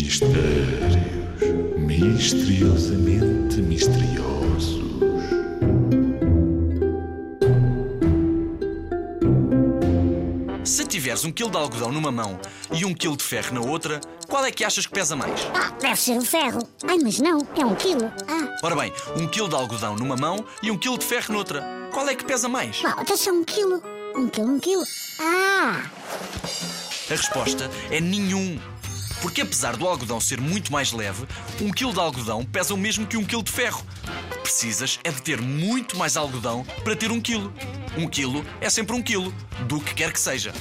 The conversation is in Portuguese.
Mistérios misteriosamente misteriosos. Se tiveres um quilo de algodão numa mão e um quilo de ferro na outra, qual é que achas que pesa mais? Ah, deve ser o ferro. Ai, mas não, é um quilo. Ah, Ora bem, um quilo de algodão numa mão e um quilo de ferro noutra. Qual é que pesa mais? ah então só um quilo. Um quilo, um quilo. Ah, A resposta é nenhum. Porque apesar do algodão ser muito mais leve, um quilo de algodão pesa o mesmo que um quilo de ferro. Precisas é de ter muito mais algodão para ter um quilo. Um quilo é sempre um quilo, do que quer que seja.